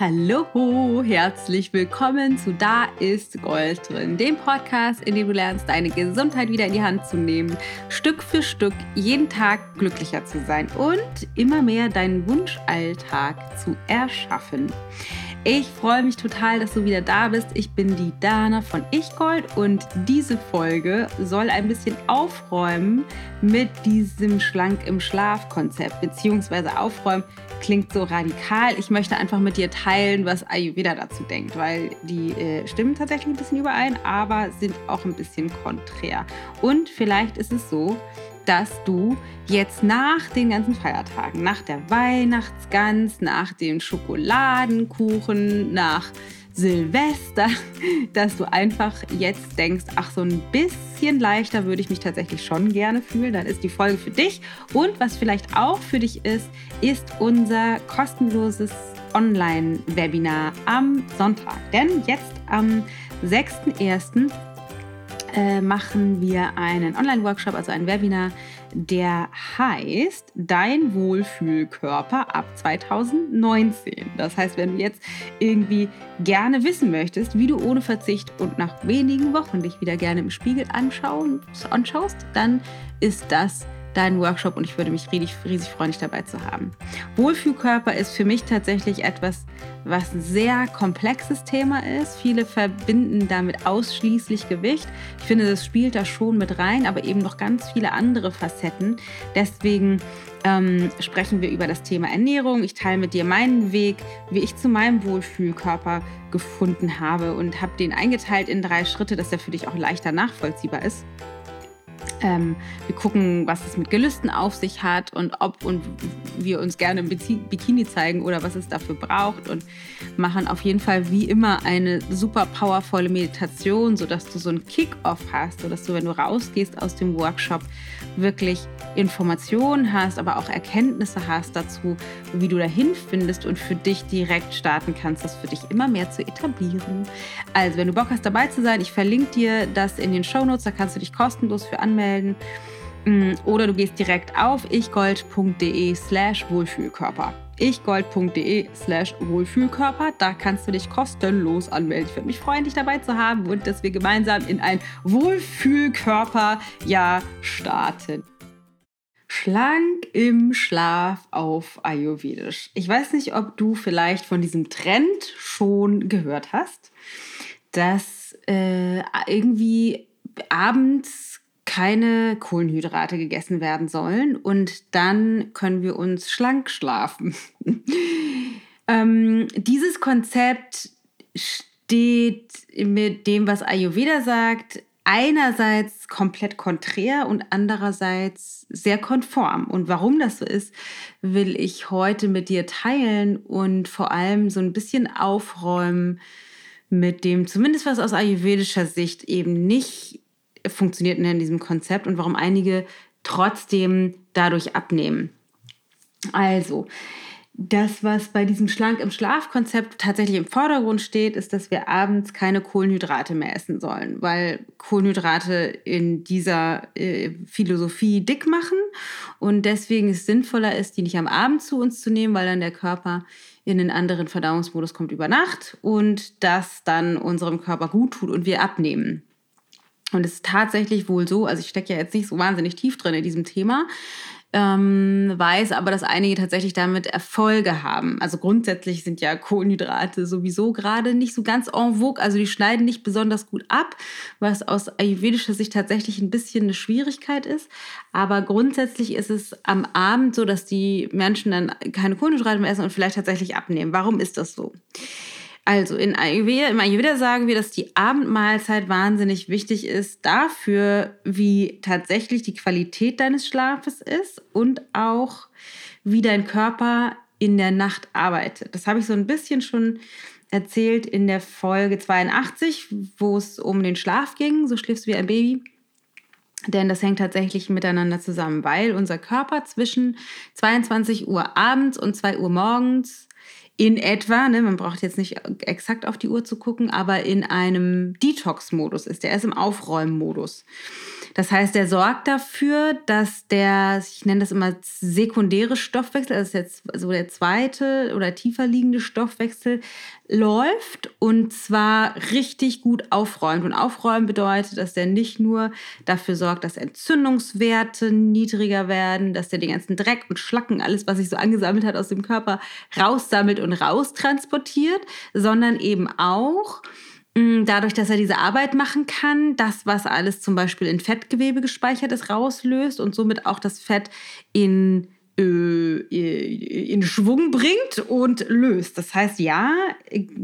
Hallo, herzlich willkommen zu Da ist Gold drin, dem Podcast, in dem du lernst, deine Gesundheit wieder in die Hand zu nehmen, Stück für Stück jeden Tag glücklicher zu sein und immer mehr deinen Wunschalltag zu erschaffen. Ich freue mich total, dass du wieder da bist. Ich bin die Dana von Ich-Gold und diese Folge soll ein bisschen aufräumen mit diesem Schlank im Schlaf-Konzept, beziehungsweise aufräumen klingt so radikal. Ich möchte einfach mit dir teilen, was Ayurveda dazu denkt, weil die äh, stimmen tatsächlich ein bisschen überein, aber sind auch ein bisschen konträr. Und vielleicht ist es so, dass du jetzt nach den ganzen Feiertagen, nach der Weihnachtsgans, nach dem Schokoladenkuchen, nach Silvester, dass du einfach jetzt denkst, ach, so ein bisschen leichter würde ich mich tatsächlich schon gerne fühlen. Dann ist die Folge für dich. Und was vielleicht auch für dich ist, ist unser kostenloses Online-Webinar am Sonntag. Denn jetzt am 6.1 äh, machen wir einen Online-Workshop, also ein Webinar, der heißt Dein Wohlfühlkörper ab 2019. Das heißt, wenn du jetzt irgendwie gerne wissen möchtest, wie du ohne Verzicht und nach wenigen Wochen dich wieder gerne im Spiegel anschaust, dann ist das deinen Workshop und ich würde mich riesig, riesig freuen, dich dabei zu haben. Wohlfühlkörper ist für mich tatsächlich etwas, was ein sehr komplexes Thema ist. Viele verbinden damit ausschließlich Gewicht. Ich finde, das spielt da schon mit rein, aber eben noch ganz viele andere Facetten. Deswegen ähm, sprechen wir über das Thema Ernährung. Ich teile mit dir meinen Weg, wie ich zu meinem Wohlfühlkörper gefunden habe und habe den eingeteilt in drei Schritte, dass er für dich auch leichter nachvollziehbar ist. Ähm, wir gucken, was es mit Gelüsten auf sich hat und ob und wir uns gerne im Bikini zeigen oder was es dafür braucht und machen auf jeden Fall wie immer eine super powervolle Meditation, sodass du so einen Kick-off hast, sodass du, wenn du rausgehst aus dem Workshop, wirklich Informationen hast, aber auch Erkenntnisse hast dazu, wie du dahin findest und für dich direkt starten kannst, das für dich immer mehr zu etablieren. Also, wenn du Bock hast, dabei zu sein, ich verlinke dir das in den Show Notes, da kannst du dich kostenlos für anmelden. Mm, oder du gehst direkt auf ichgold.de slash Wohlfühlkörper. ichgold.de slash Wohlfühlkörper. Da kannst du dich kostenlos anmelden. Ich würde mich freuen, dich dabei zu haben und dass wir gemeinsam in ein Wohlfühlkörper-Jahr starten. Schlank im Schlaf auf Ayurvedisch. Ich weiß nicht, ob du vielleicht von diesem Trend schon gehört hast, dass äh, irgendwie abends keine Kohlenhydrate gegessen werden sollen und dann können wir uns schlank schlafen. ähm, dieses Konzept steht mit dem, was Ayurveda sagt, einerseits komplett konträr und andererseits sehr konform. Und warum das so ist, will ich heute mit dir teilen und vor allem so ein bisschen aufräumen mit dem, zumindest was aus ayurvedischer Sicht eben nicht funktioniert in diesem Konzept und warum einige trotzdem dadurch abnehmen. Also, das, was bei diesem Schlank im Schlaf-Konzept tatsächlich im Vordergrund steht, ist, dass wir abends keine Kohlenhydrate mehr essen sollen, weil Kohlenhydrate in dieser äh, Philosophie dick machen und deswegen es sinnvoller ist, die nicht am Abend zu uns zu nehmen, weil dann der Körper in einen anderen Verdauungsmodus kommt über Nacht und das dann unserem Körper gut tut und wir abnehmen. Und es ist tatsächlich wohl so, also ich stecke ja jetzt nicht so wahnsinnig tief drin in diesem Thema, ähm, weiß aber, dass einige tatsächlich damit Erfolge haben. Also grundsätzlich sind ja Kohlenhydrate sowieso gerade nicht so ganz en vogue, also die schneiden nicht besonders gut ab, was aus ayurvedischer Sicht tatsächlich ein bisschen eine Schwierigkeit ist. Aber grundsätzlich ist es am Abend so, dass die Menschen dann keine Kohlenhydrate mehr essen und vielleicht tatsächlich abnehmen. Warum ist das so? Also in Ayurveda, im Ayurveda sagen wir, dass die Abendmahlzeit wahnsinnig wichtig ist dafür, wie tatsächlich die Qualität deines Schlafes ist und auch wie dein Körper in der Nacht arbeitet. Das habe ich so ein bisschen schon erzählt in der Folge 82, wo es um den Schlaf ging. So schläfst du wie ein Baby. Denn das hängt tatsächlich miteinander zusammen, weil unser Körper zwischen 22 Uhr abends und 2 Uhr morgens in etwa, ne, man braucht jetzt nicht exakt auf die Uhr zu gucken, aber in einem Detox-Modus ist. Der ist im Aufräumen-Modus. Das heißt, er sorgt dafür, dass der, ich nenne das immer sekundäre Stoffwechsel, also jetzt so der zweite oder tiefer liegende Stoffwechsel läuft und zwar richtig gut aufräumt. Und aufräumen bedeutet, dass der nicht nur dafür sorgt, dass Entzündungswerte niedriger werden, dass der den ganzen Dreck und Schlacken, alles, was sich so angesammelt hat aus dem Körper, raussammelt und raustransportiert, sondern eben auch, dadurch, dass er diese Arbeit machen kann, das, was alles zum Beispiel in Fettgewebe gespeichert ist, rauslöst und somit auch das Fett in, äh, in Schwung bringt und löst. Das heißt, ja,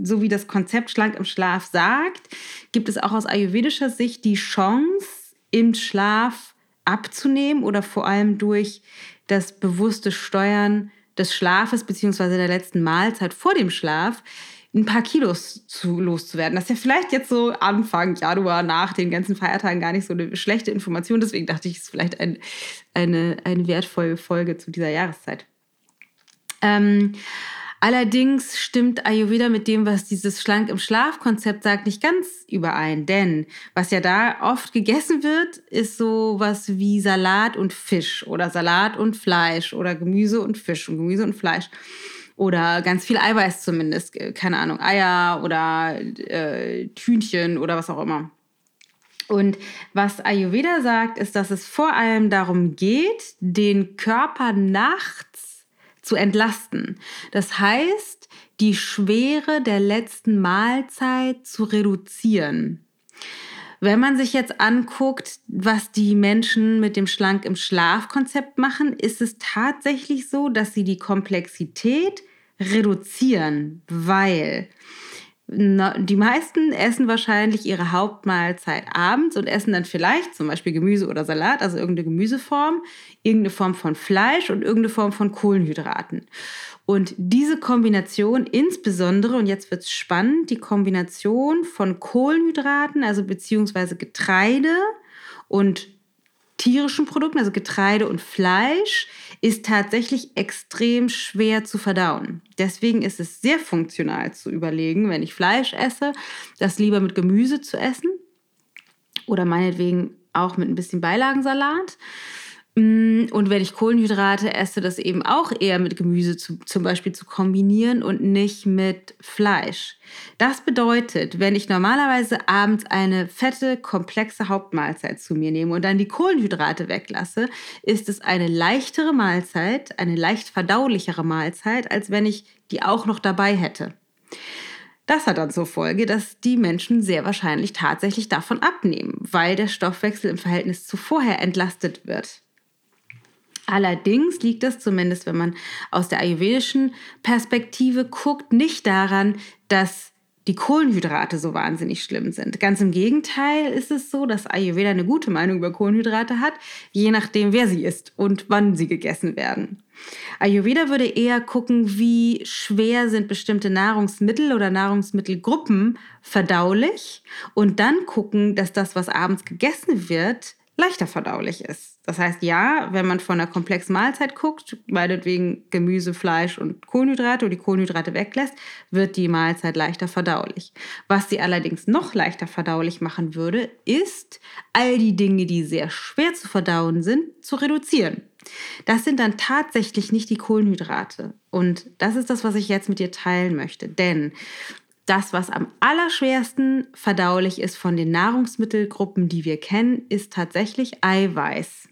so wie das Konzept Schlank im Schlaf sagt, gibt es auch aus ayurvedischer Sicht die Chance, im Schlaf abzunehmen oder vor allem durch das bewusste Steuern des Schlafes bzw. der letzten Mahlzeit vor dem Schlaf ein paar Kilos zu, loszuwerden. Das ist ja vielleicht jetzt so Anfang Januar nach den ganzen Feiertagen gar nicht so eine schlechte Information. Deswegen dachte ich, es ist vielleicht ein, eine, eine wertvolle Folge zu dieser Jahreszeit. Ähm, allerdings stimmt Ayurveda mit dem, was dieses Schlank im Schlaf-Konzept sagt, nicht ganz überein. Denn was ja da oft gegessen wird, ist so was wie Salat und Fisch oder Salat und Fleisch oder Gemüse und Fisch und Gemüse und Fleisch oder ganz viel Eiweiß zumindest, keine Ahnung, Eier oder äh, Hühnchen oder was auch immer. Und was Ayurveda sagt, ist, dass es vor allem darum geht, den Körper nachts zu entlasten. Das heißt, die Schwere der letzten Mahlzeit zu reduzieren. Wenn man sich jetzt anguckt, was die Menschen mit dem Schlank im Schlaf-Konzept machen, ist es tatsächlich so, dass sie die Komplexität reduzieren, weil die meisten essen wahrscheinlich ihre Hauptmahlzeit abends und essen dann vielleicht zum Beispiel Gemüse oder Salat, also irgendeine Gemüseform, irgendeine Form von Fleisch und irgendeine Form von Kohlenhydraten. Und diese Kombination insbesondere, und jetzt wird es spannend, die Kombination von Kohlenhydraten, also beziehungsweise Getreide und tierischen Produkten, also Getreide und Fleisch, ist tatsächlich extrem schwer zu verdauen. Deswegen ist es sehr funktional zu überlegen, wenn ich Fleisch esse, das lieber mit Gemüse zu essen oder meinetwegen auch mit ein bisschen Beilagensalat und wenn ich Kohlenhydrate esse, das eben auch eher mit Gemüse zu, zum Beispiel zu kombinieren und nicht mit Fleisch. Das bedeutet, wenn ich normalerweise abends eine fette, komplexe Hauptmahlzeit zu mir nehme und dann die Kohlenhydrate weglasse, ist es eine leichtere Mahlzeit, eine leicht verdaulichere Mahlzeit, als wenn ich die auch noch dabei hätte. Das hat dann zur Folge, dass die Menschen sehr wahrscheinlich tatsächlich davon abnehmen, weil der Stoffwechsel im Verhältnis zu vorher entlastet wird. Allerdings liegt das zumindest, wenn man aus der ayurvedischen Perspektive guckt, nicht daran, dass die Kohlenhydrate so wahnsinnig schlimm sind. Ganz im Gegenteil ist es so, dass Ayurveda eine gute Meinung über Kohlenhydrate hat, je nachdem, wer sie isst und wann sie gegessen werden. Ayurveda würde eher gucken, wie schwer sind bestimmte Nahrungsmittel oder Nahrungsmittelgruppen verdaulich und dann gucken, dass das, was abends gegessen wird, leichter verdaulich ist. Das heißt, ja, wenn man von einer komplexen Mahlzeit guckt, meinetwegen Gemüse, Fleisch und Kohlenhydrate und die Kohlenhydrate weglässt, wird die Mahlzeit leichter verdaulich. Was sie allerdings noch leichter verdaulich machen würde, ist, all die Dinge, die sehr schwer zu verdauen sind, zu reduzieren. Das sind dann tatsächlich nicht die Kohlenhydrate. Und das ist das, was ich jetzt mit dir teilen möchte. Denn das, was am allerschwersten verdaulich ist von den Nahrungsmittelgruppen, die wir kennen, ist tatsächlich Eiweiß.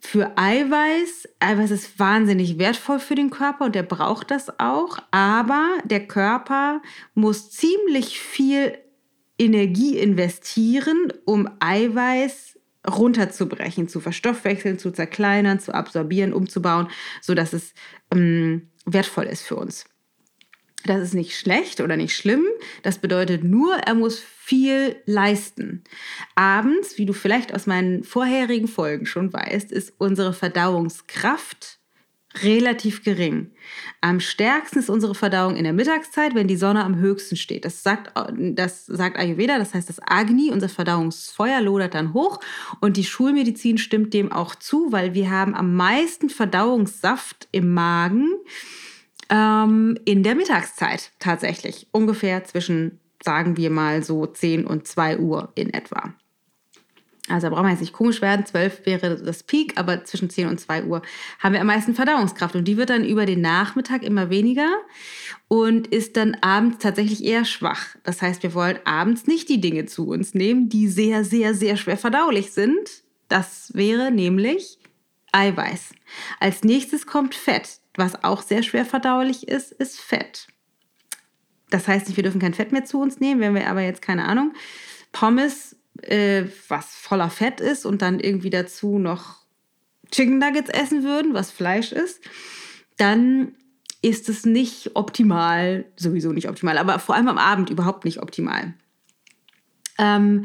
Für Eiweiß, Eiweiß ist wahnsinnig wertvoll für den Körper und der braucht das auch, aber der Körper muss ziemlich viel Energie investieren, um Eiweiß runterzubrechen, zu verstoffwechseln, zu zerkleinern, zu absorbieren, umzubauen, sodass es ähm, wertvoll ist für uns. Das ist nicht schlecht oder nicht schlimm. Das bedeutet nur, er muss viel leisten. Abends, wie du vielleicht aus meinen vorherigen Folgen schon weißt, ist unsere Verdauungskraft relativ gering. Am stärksten ist unsere Verdauung in der Mittagszeit, wenn die Sonne am höchsten steht. Das sagt, das sagt Ayurveda, das heißt, das Agni, unser Verdauungsfeuer, lodert dann hoch und die Schulmedizin stimmt dem auch zu, weil wir haben am meisten Verdauungssaft im Magen ähm, in der Mittagszeit tatsächlich. Ungefähr zwischen, sagen wir mal so 10 und 2 Uhr in etwa. Also da brauchen wir jetzt nicht komisch werden, 12 wäre das Peak, aber zwischen 10 und 2 Uhr haben wir am meisten Verdauungskraft und die wird dann über den Nachmittag immer weniger und ist dann abends tatsächlich eher schwach. Das heißt, wir wollen abends nicht die Dinge zu uns nehmen, die sehr, sehr, sehr schwer verdaulich sind. Das wäre nämlich Eiweiß. Als nächstes kommt Fett. Was auch sehr schwer verdaulich ist, ist Fett. Das heißt nicht, wir dürfen kein Fett mehr zu uns nehmen, wenn wir aber jetzt keine Ahnung, Pommes äh, was voller Fett ist und dann irgendwie dazu noch Chicken Nuggets essen würden, was Fleisch ist, dann ist es nicht optimal, sowieso nicht optimal, aber vor allem am Abend überhaupt nicht optimal. Ähm,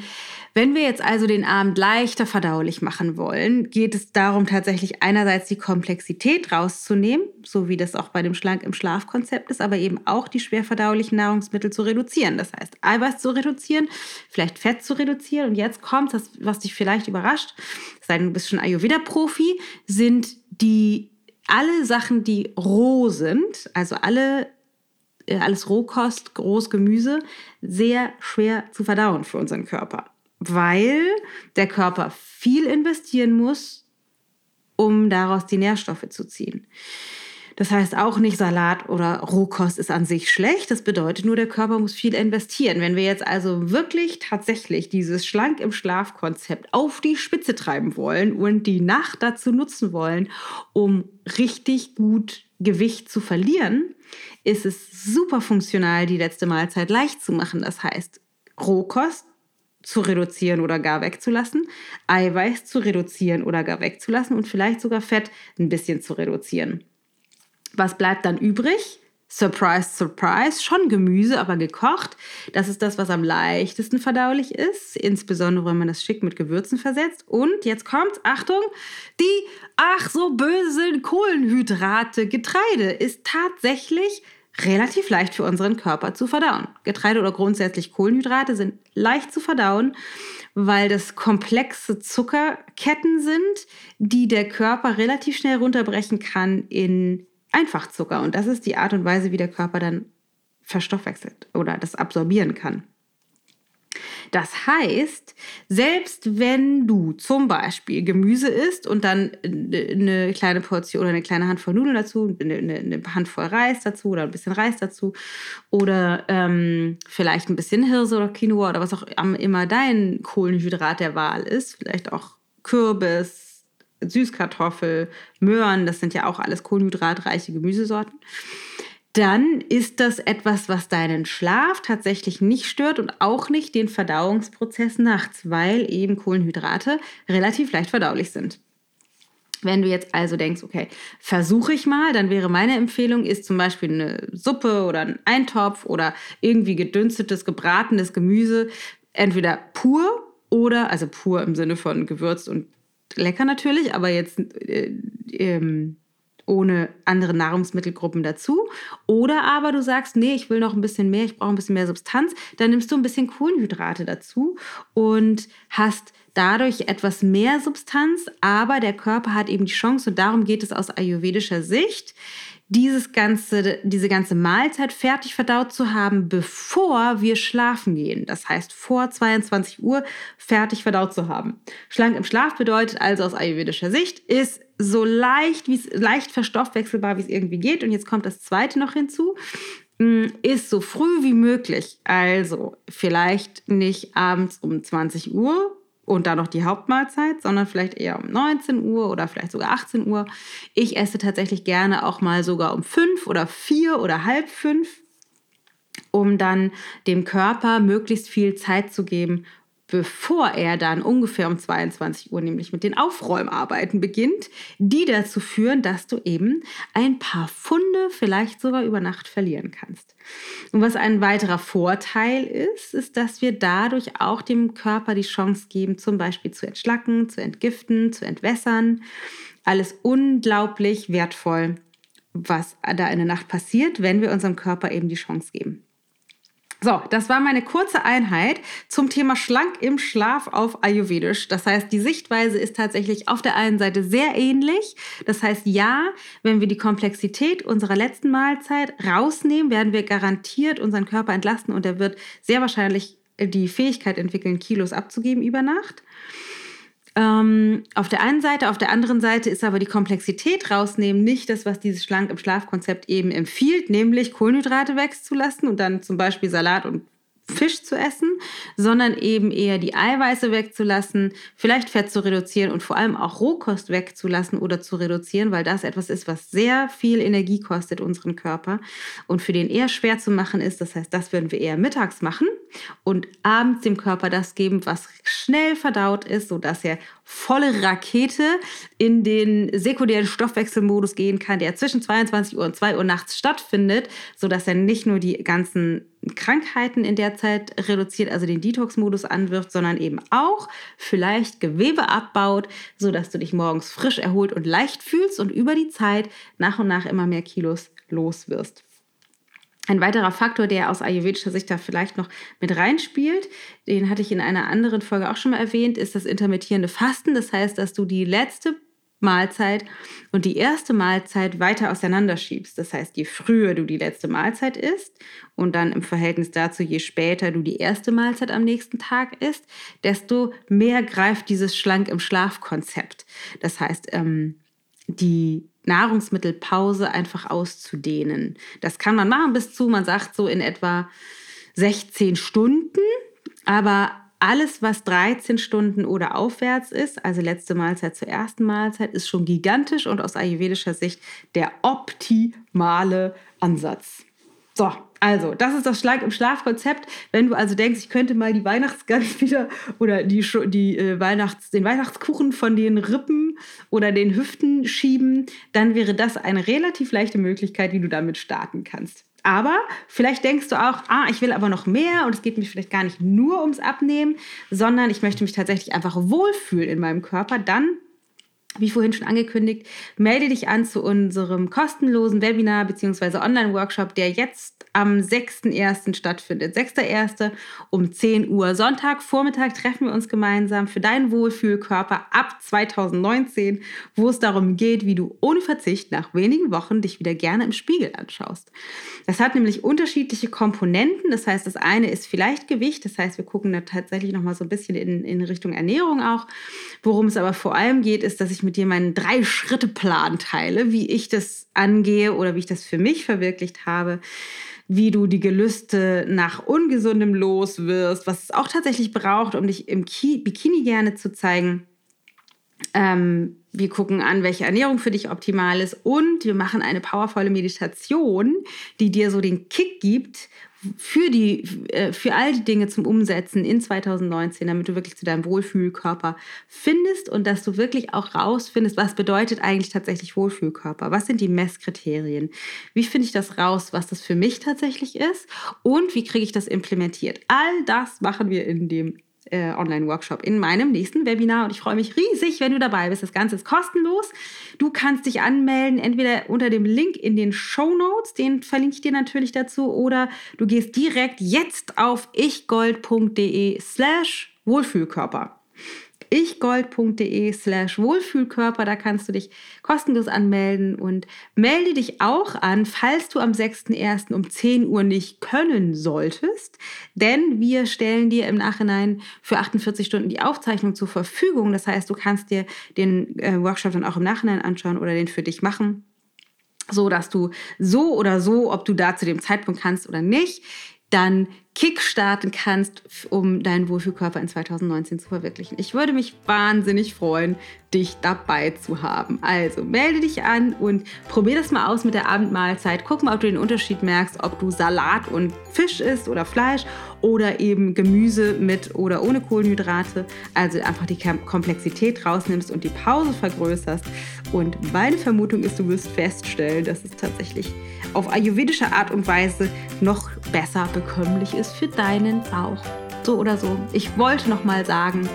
wenn wir jetzt also den Abend leichter verdaulich machen wollen, geht es darum, tatsächlich einerseits die Komplexität rauszunehmen, so wie das auch bei dem Schlank im Schlafkonzept ist, aber eben auch die schwer verdaulichen Nahrungsmittel zu reduzieren. Das heißt, Eiweiß zu reduzieren, vielleicht Fett zu reduzieren. Und jetzt kommt das, was dich vielleicht überrascht, sei denn du bist schon Ayurveda-Profi, sind die alle Sachen, die roh sind, also alle alles Rohkost, Großgemüse, sehr schwer zu verdauen für unseren Körper, weil der Körper viel investieren muss, um daraus die Nährstoffe zu ziehen. Das heißt auch nicht, Salat oder Rohkost ist an sich schlecht. Das bedeutet nur, der Körper muss viel investieren. Wenn wir jetzt also wirklich tatsächlich dieses Schlank im Schlaf-Konzept auf die Spitze treiben wollen und die Nacht dazu nutzen wollen, um richtig gut Gewicht zu verlieren, ist es super funktional, die letzte Mahlzeit leicht zu machen. Das heißt, Rohkost zu reduzieren oder gar wegzulassen, Eiweiß zu reduzieren oder gar wegzulassen und vielleicht sogar Fett ein bisschen zu reduzieren. Was bleibt dann übrig? Surprise, surprise, schon Gemüse, aber gekocht. Das ist das, was am leichtesten verdaulich ist, insbesondere wenn man das schick mit Gewürzen versetzt. Und jetzt kommt, Achtung, die ach so bösen Kohlenhydrate. Getreide ist tatsächlich relativ leicht für unseren Körper zu verdauen. Getreide oder grundsätzlich Kohlenhydrate sind leicht zu verdauen, weil das komplexe Zuckerketten sind, die der Körper relativ schnell runterbrechen kann in Einfachzucker. Und das ist die Art und Weise, wie der Körper dann verstoffwechselt oder das absorbieren kann. Das heißt, selbst wenn du zum Beispiel Gemüse isst und dann eine kleine Portion oder eine kleine Handvoll Nudeln dazu, eine, eine Handvoll Reis dazu oder ein bisschen Reis dazu oder ähm, vielleicht ein bisschen Hirse oder Quinoa oder was auch immer dein Kohlenhydrat der Wahl ist, vielleicht auch Kürbis, Süßkartoffel, Möhren, das sind ja auch alles kohlenhydratreiche Gemüsesorten, dann ist das etwas, was deinen Schlaf tatsächlich nicht stört und auch nicht den Verdauungsprozess nachts, weil eben Kohlenhydrate relativ leicht verdaulich sind. Wenn du jetzt also denkst, okay, versuche ich mal, dann wäre meine Empfehlung, ist zum Beispiel eine Suppe oder ein Eintopf oder irgendwie gedünstetes, gebratenes Gemüse, entweder pur oder, also pur im Sinne von gewürzt und lecker natürlich, aber jetzt äh, ähm, ohne andere Nahrungsmittelgruppen dazu. Oder aber du sagst, nee, ich will noch ein bisschen mehr, ich brauche ein bisschen mehr Substanz, dann nimmst du ein bisschen Kohlenhydrate dazu und hast dadurch etwas mehr Substanz, aber der Körper hat eben die Chance, und darum geht es aus ayurvedischer Sicht, dieses ganze, diese ganze Mahlzeit fertig verdaut zu haben, bevor wir schlafen gehen. Das heißt, vor 22 Uhr fertig verdaut zu haben. Schlank im Schlaf bedeutet also aus ayurvedischer Sicht, ist so leicht, wie es leicht verstoffwechselbar, wie es irgendwie geht. Und jetzt kommt das zweite noch hinzu mm, ist so früh wie möglich. Also vielleicht nicht abends um 20 Uhr, und dann noch die Hauptmahlzeit, sondern vielleicht eher um 19 Uhr oder vielleicht sogar 18 Uhr. Ich esse tatsächlich gerne auch mal sogar um 5 oder 4 oder halb 5, um dann dem Körper möglichst viel Zeit zu geben, bevor er dann ungefähr um 22 Uhr nämlich mit den Aufräumarbeiten beginnt, die dazu führen, dass du eben ein paar Funde vielleicht sogar über Nacht verlieren kannst. Und was ein weiterer Vorteil ist, ist, dass wir dadurch auch dem Körper die Chance geben, zum Beispiel zu entschlacken, zu entgiften, zu entwässern. Alles unglaublich wertvoll, was da in der Nacht passiert, wenn wir unserem Körper eben die Chance geben. So, das war meine kurze Einheit zum Thema schlank im Schlaf auf Ayurvedisch. Das heißt, die Sichtweise ist tatsächlich auf der einen Seite sehr ähnlich. Das heißt, ja, wenn wir die Komplexität unserer letzten Mahlzeit rausnehmen, werden wir garantiert unseren Körper entlasten und er wird sehr wahrscheinlich die Fähigkeit entwickeln, Kilos abzugeben über Nacht. Ähm, auf der einen Seite, auf der anderen Seite ist aber die Komplexität rausnehmen nicht das, was dieses Schlank im Schlafkonzept eben empfiehlt, nämlich Kohlenhydrate wegzulassen und dann zum Beispiel Salat und Fisch zu essen, sondern eben eher die Eiweiße wegzulassen, vielleicht Fett zu reduzieren und vor allem auch Rohkost wegzulassen oder zu reduzieren, weil das etwas ist, was sehr viel Energie kostet unseren Körper und für den eher schwer zu machen ist. Das heißt, das würden wir eher mittags machen und abends dem Körper das geben, was schnell verdaut ist, sodass er volle Rakete in den sekundären Stoffwechselmodus gehen kann, der zwischen 22 Uhr und 2 Uhr nachts stattfindet, sodass er nicht nur die ganzen Krankheiten in der Zeit reduziert, also den Detox-Modus anwirft, sondern eben auch vielleicht Gewebe abbaut, sodass du dich morgens frisch erholt und leicht fühlst und über die Zeit nach und nach immer mehr Kilos los wirst. Ein weiterer Faktor, der aus ayurvedischer Sicht da vielleicht noch mit reinspielt, den hatte ich in einer anderen Folge auch schon mal erwähnt, ist das intermittierende Fasten. Das heißt, dass du die letzte Mahlzeit und die erste Mahlzeit weiter auseinanderschiebst. Das heißt, je früher du die letzte Mahlzeit isst und dann im Verhältnis dazu, je später du die erste Mahlzeit am nächsten Tag isst, desto mehr greift dieses Schlank im Schlafkonzept. Das heißt, ähm, die Nahrungsmittelpause einfach auszudehnen. Das kann man machen bis zu, man sagt so in etwa 16 Stunden, aber alles, was 13 Stunden oder aufwärts ist, also letzte Mahlzeit zur ersten Mahlzeit, ist schon gigantisch und aus ayurvedischer Sicht der optimale Ansatz. So, also, das ist das Schlag im Schlafkonzept. Wenn du also denkst, ich könnte mal die Weihnachtsgans wieder oder die, die äh, Weihnachts, den Weihnachtskuchen von den Rippen oder den Hüften schieben, dann wäre das eine relativ leichte Möglichkeit, wie du damit starten kannst. Aber vielleicht denkst du auch, ah, ich will aber noch mehr und es geht mir vielleicht gar nicht nur ums Abnehmen, sondern ich möchte mich tatsächlich einfach wohlfühlen in meinem Körper. Dann wie vorhin schon angekündigt, melde dich an zu unserem kostenlosen Webinar bzw. Online-Workshop, der jetzt am 6.1. stattfindet. 6.1. um 10 Uhr. Sonntag, Vormittag treffen wir uns gemeinsam für deinen Wohlfühlkörper ab 2019, wo es darum geht, wie du ohne Verzicht nach wenigen Wochen dich wieder gerne im Spiegel anschaust. Das hat nämlich unterschiedliche Komponenten. Das heißt, das eine ist vielleicht Gewicht. Das heißt, wir gucken da tatsächlich nochmal so ein bisschen in, in Richtung Ernährung auch. Worum es aber vor allem geht, ist, dass ich mit dir meinen Drei-Schritte-Plan teile, wie ich das angehe oder wie ich das für mich verwirklicht habe wie du die Gelüste nach ungesundem los wirst, was es auch tatsächlich braucht, um dich im Bikini gerne zu zeigen. Ähm, wir gucken an, welche Ernährung für dich optimal ist und wir machen eine powervolle Meditation, die dir so den Kick gibt, für, die, äh, für all die Dinge zum Umsetzen in 2019, damit du wirklich zu deinem Wohlfühlkörper findest und dass du wirklich auch rausfindest, was bedeutet eigentlich tatsächlich Wohlfühlkörper? Was sind die Messkriterien? Wie finde ich das raus, was das für mich tatsächlich ist? Und wie kriege ich das implementiert? All das machen wir in dem äh, Online-Workshop in meinem nächsten Webinar und ich freue mich riesig, wenn du dabei bist. Das Ganze ist kostenlos. Du kannst dich anmelden, entweder unter dem Link in den Show Notes, den verlinke ich dir natürlich dazu, oder du gehst direkt jetzt auf ichgold.de slash Wohlfühlkörper ichgold.de slash Wohlfühlkörper. Da kannst du dich kostenlos anmelden und melde dich auch an, falls du am 6.1. um 10 Uhr nicht können solltest. Denn wir stellen dir im Nachhinein für 48 Stunden die Aufzeichnung zur Verfügung. Das heißt, du kannst dir den äh, Workshop dann auch im Nachhinein anschauen oder den für dich machen so dass du so oder so, ob du da zu dem Zeitpunkt kannst oder nicht, dann kickstarten kannst, um deinen Wohlfühlkörper in 2019 zu verwirklichen. Ich würde mich wahnsinnig freuen, dich dabei zu haben. Also melde dich an und probier das mal aus mit der Abendmahlzeit. Guck mal, ob du den Unterschied merkst, ob du Salat und Fisch isst oder Fleisch oder eben Gemüse mit oder ohne Kohlenhydrate. Also einfach die Komplexität rausnimmst und die Pause vergrößerst. Und meine Vermutung ist, du wirst feststellen, dass es tatsächlich auf ayurvedische Art und Weise noch besser bekömmlich ist für deinen Bauch. So oder so. Ich wollte noch mal sagen,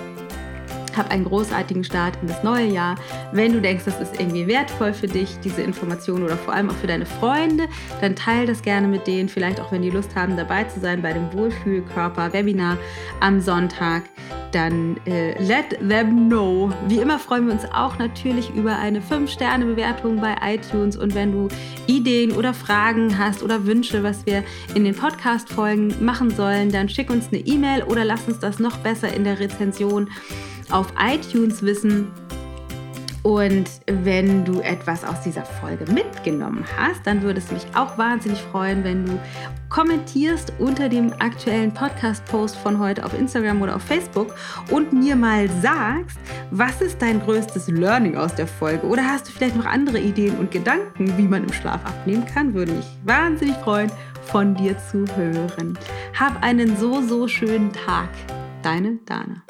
hab einen großartigen Start in das neue Jahr. Wenn du denkst, das ist irgendwie wertvoll für dich, diese Information oder vor allem auch für deine Freunde, dann teile das gerne mit denen. Vielleicht auch, wenn die Lust haben, dabei zu sein bei dem Wohlfühlkörper-Webinar am Sonntag. Dann äh, let them know. Wie immer freuen wir uns auch natürlich über eine 5-Sterne-Bewertung bei iTunes. Und wenn du Ideen oder Fragen hast oder Wünsche, was wir in den Podcast-Folgen machen sollen, dann schick uns eine E-Mail oder lass uns das noch besser in der Rezension auf iTunes wissen, und wenn du etwas aus dieser Folge mitgenommen hast, dann würde es mich auch wahnsinnig freuen, wenn du kommentierst unter dem aktuellen Podcast-Post von heute auf Instagram oder auf Facebook und mir mal sagst, was ist dein größtes Learning aus der Folge? Oder hast du vielleicht noch andere Ideen und Gedanken, wie man im Schlaf abnehmen kann? Würde mich wahnsinnig freuen, von dir zu hören. Hab einen so, so schönen Tag. Deine Dana.